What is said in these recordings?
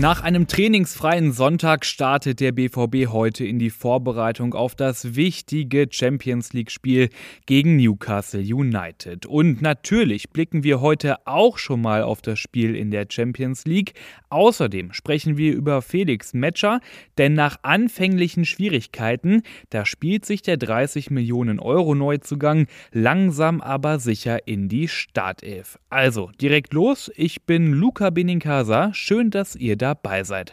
Nach einem trainingsfreien Sonntag startet der BVB heute in die Vorbereitung auf das wichtige Champions League-Spiel gegen Newcastle United. Und natürlich blicken wir heute auch schon mal auf das Spiel in der Champions League. Außerdem sprechen wir über Felix Metscher, denn nach anfänglichen Schwierigkeiten, da spielt sich der 30 Millionen Euro Neuzugang langsam aber sicher in die Startelf. Also direkt los, ich bin Luca Benincasa, schön, dass ihr da dabei seid.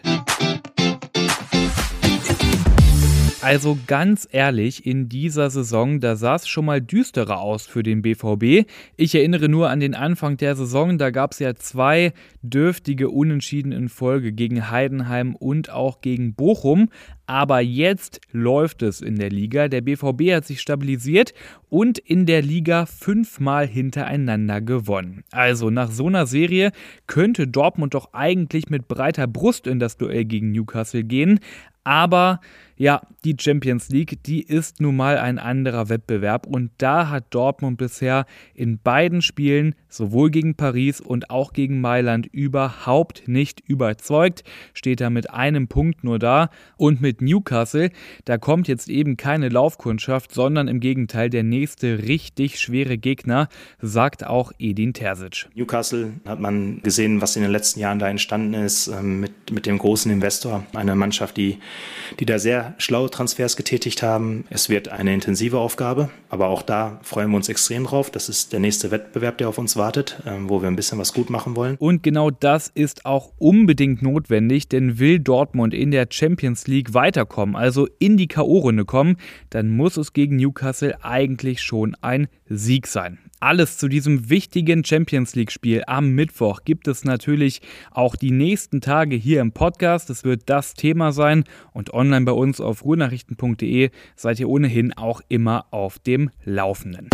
Also ganz ehrlich, in dieser Saison, da sah es schon mal düsterer aus für den BVB. Ich erinnere nur an den Anfang der Saison, da gab es ja zwei dürftige Unentschieden in Folge gegen Heidenheim und auch gegen Bochum. Aber jetzt läuft es in der Liga. Der BVB hat sich stabilisiert und in der Liga fünfmal hintereinander gewonnen. Also nach so einer Serie könnte Dortmund doch eigentlich mit breiter Brust in das Duell gegen Newcastle gehen. Aber ja, die Champions League, die ist nun mal ein anderer Wettbewerb. Und da hat Dortmund bisher in beiden Spielen, sowohl gegen Paris und auch gegen Mailand, überhaupt nicht überzeugt. Steht da mit einem Punkt nur da und mit Newcastle, da kommt jetzt eben keine Laufkundschaft, sondern im Gegenteil der nächste richtig schwere Gegner, sagt auch Edin Terzic. Newcastle hat man gesehen, was in den letzten Jahren da entstanden ist ähm, mit, mit dem großen Investor, eine Mannschaft, die, die da sehr schlaue Transfers getätigt haben. Es wird eine intensive Aufgabe, aber auch da freuen wir uns extrem drauf. Das ist der nächste Wettbewerb, der auf uns wartet, ähm, wo wir ein bisschen was gut machen wollen. Und genau das ist auch unbedingt notwendig, denn will Dortmund in der Champions League weiterkommen, also in die K.O.-Runde kommen, dann muss es gegen Newcastle eigentlich schon ein Sieg sein. Alles zu diesem wichtigen Champions League-Spiel am Mittwoch gibt es natürlich auch die nächsten Tage hier im Podcast. Es wird das Thema sein und online bei uns auf ruhrnachrichten.de seid ihr ohnehin auch immer auf dem Laufenden.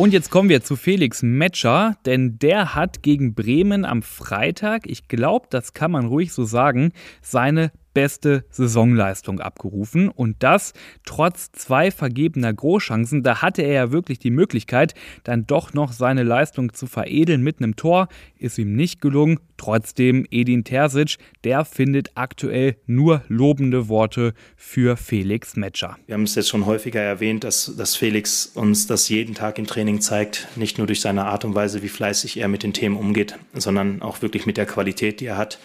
Und jetzt kommen wir zu Felix Metscher, denn der hat gegen Bremen am Freitag, ich glaube, das kann man ruhig so sagen, seine beste Saisonleistung abgerufen und das trotz zwei vergebener Großchancen. Da hatte er ja wirklich die Möglichkeit, dann doch noch seine Leistung zu veredeln mit einem Tor. Ist ihm nicht gelungen. Trotzdem, Edin Terzic, der findet aktuell nur lobende Worte für Felix Metscher. Wir haben es jetzt schon häufiger erwähnt, dass, dass Felix uns das jeden Tag im Training zeigt. Nicht nur durch seine Art und Weise, wie fleißig er mit den Themen umgeht, sondern auch wirklich mit der Qualität, die er hat.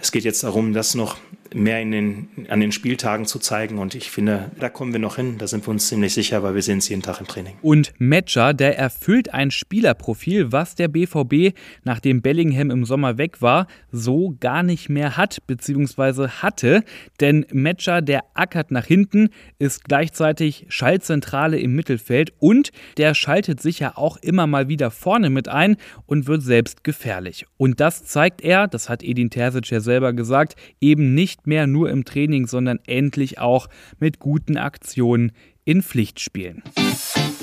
Es geht jetzt darum, das noch mehr den, an den Spieltagen zu zeigen. Und ich finde, da kommen wir noch hin. Da sind wir uns ziemlich sicher, weil wir sehen es jeden Tag im Training. Und Matcher, der erfüllt ein Spielerprofil, was der BVB, nachdem Bellingham im Sommer weg war, so gar nicht mehr hat, beziehungsweise hatte. Denn Matcher, der ackert nach hinten, ist gleichzeitig Schaltzentrale im Mittelfeld und der schaltet sich ja auch immer mal wieder vorne mit ein und wird selbst gefährlich. Und das zeigt er, das hat Edin Terzic ja selber gesagt, eben nicht mehr nur im Training, sondern endlich auch mit guten Aktionen in Pflichtspielen.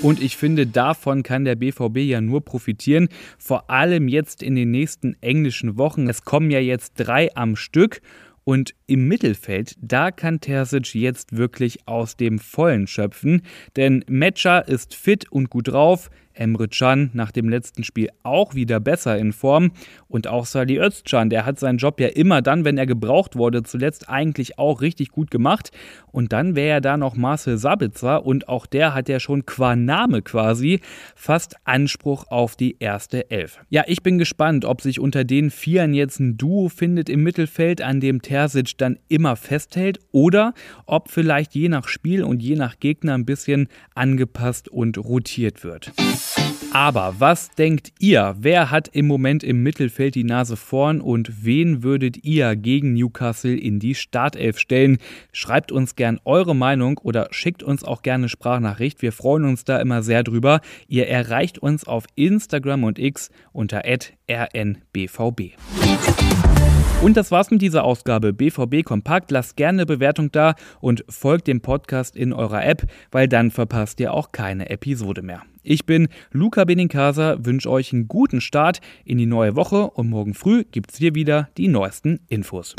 Und ich finde, davon kann der BVB ja nur profitieren, vor allem jetzt in den nächsten englischen Wochen. Es kommen ja jetzt drei am Stück und im Mittelfeld, da kann Terzic jetzt wirklich aus dem Vollen schöpfen, denn Metscher ist fit und gut drauf, Emre Can nach dem letzten Spiel auch wieder besser in Form. Und auch Salih Özcan, der hat seinen Job ja immer dann, wenn er gebraucht wurde, zuletzt eigentlich auch richtig gut gemacht. Und dann wäre ja da noch Marcel Sabitzer und auch der hat ja schon qua Name quasi fast Anspruch auf die erste Elf. Ja, ich bin gespannt, ob sich unter den Vieren jetzt ein Duo findet im Mittelfeld, an dem Terzic dann immer festhält oder ob vielleicht je nach Spiel und je nach Gegner ein bisschen angepasst und rotiert wird. Aber was denkt ihr? Wer hat im Moment im Mittelfeld die Nase vorn und wen würdet ihr gegen Newcastle in die Startelf stellen? Schreibt uns gern eure Meinung oder schickt uns auch gerne Sprachnachricht. Wir freuen uns da immer sehr drüber. Ihr erreicht uns auf Instagram und X unter rnbvb. Und das war's mit dieser Ausgabe BVB Kompakt. Lasst gerne eine Bewertung da und folgt dem Podcast in eurer App, weil dann verpasst ihr auch keine Episode mehr. Ich bin Luca Benincasa, wünsche euch einen guten Start in die neue Woche und morgen früh gibt's hier wieder die neuesten Infos.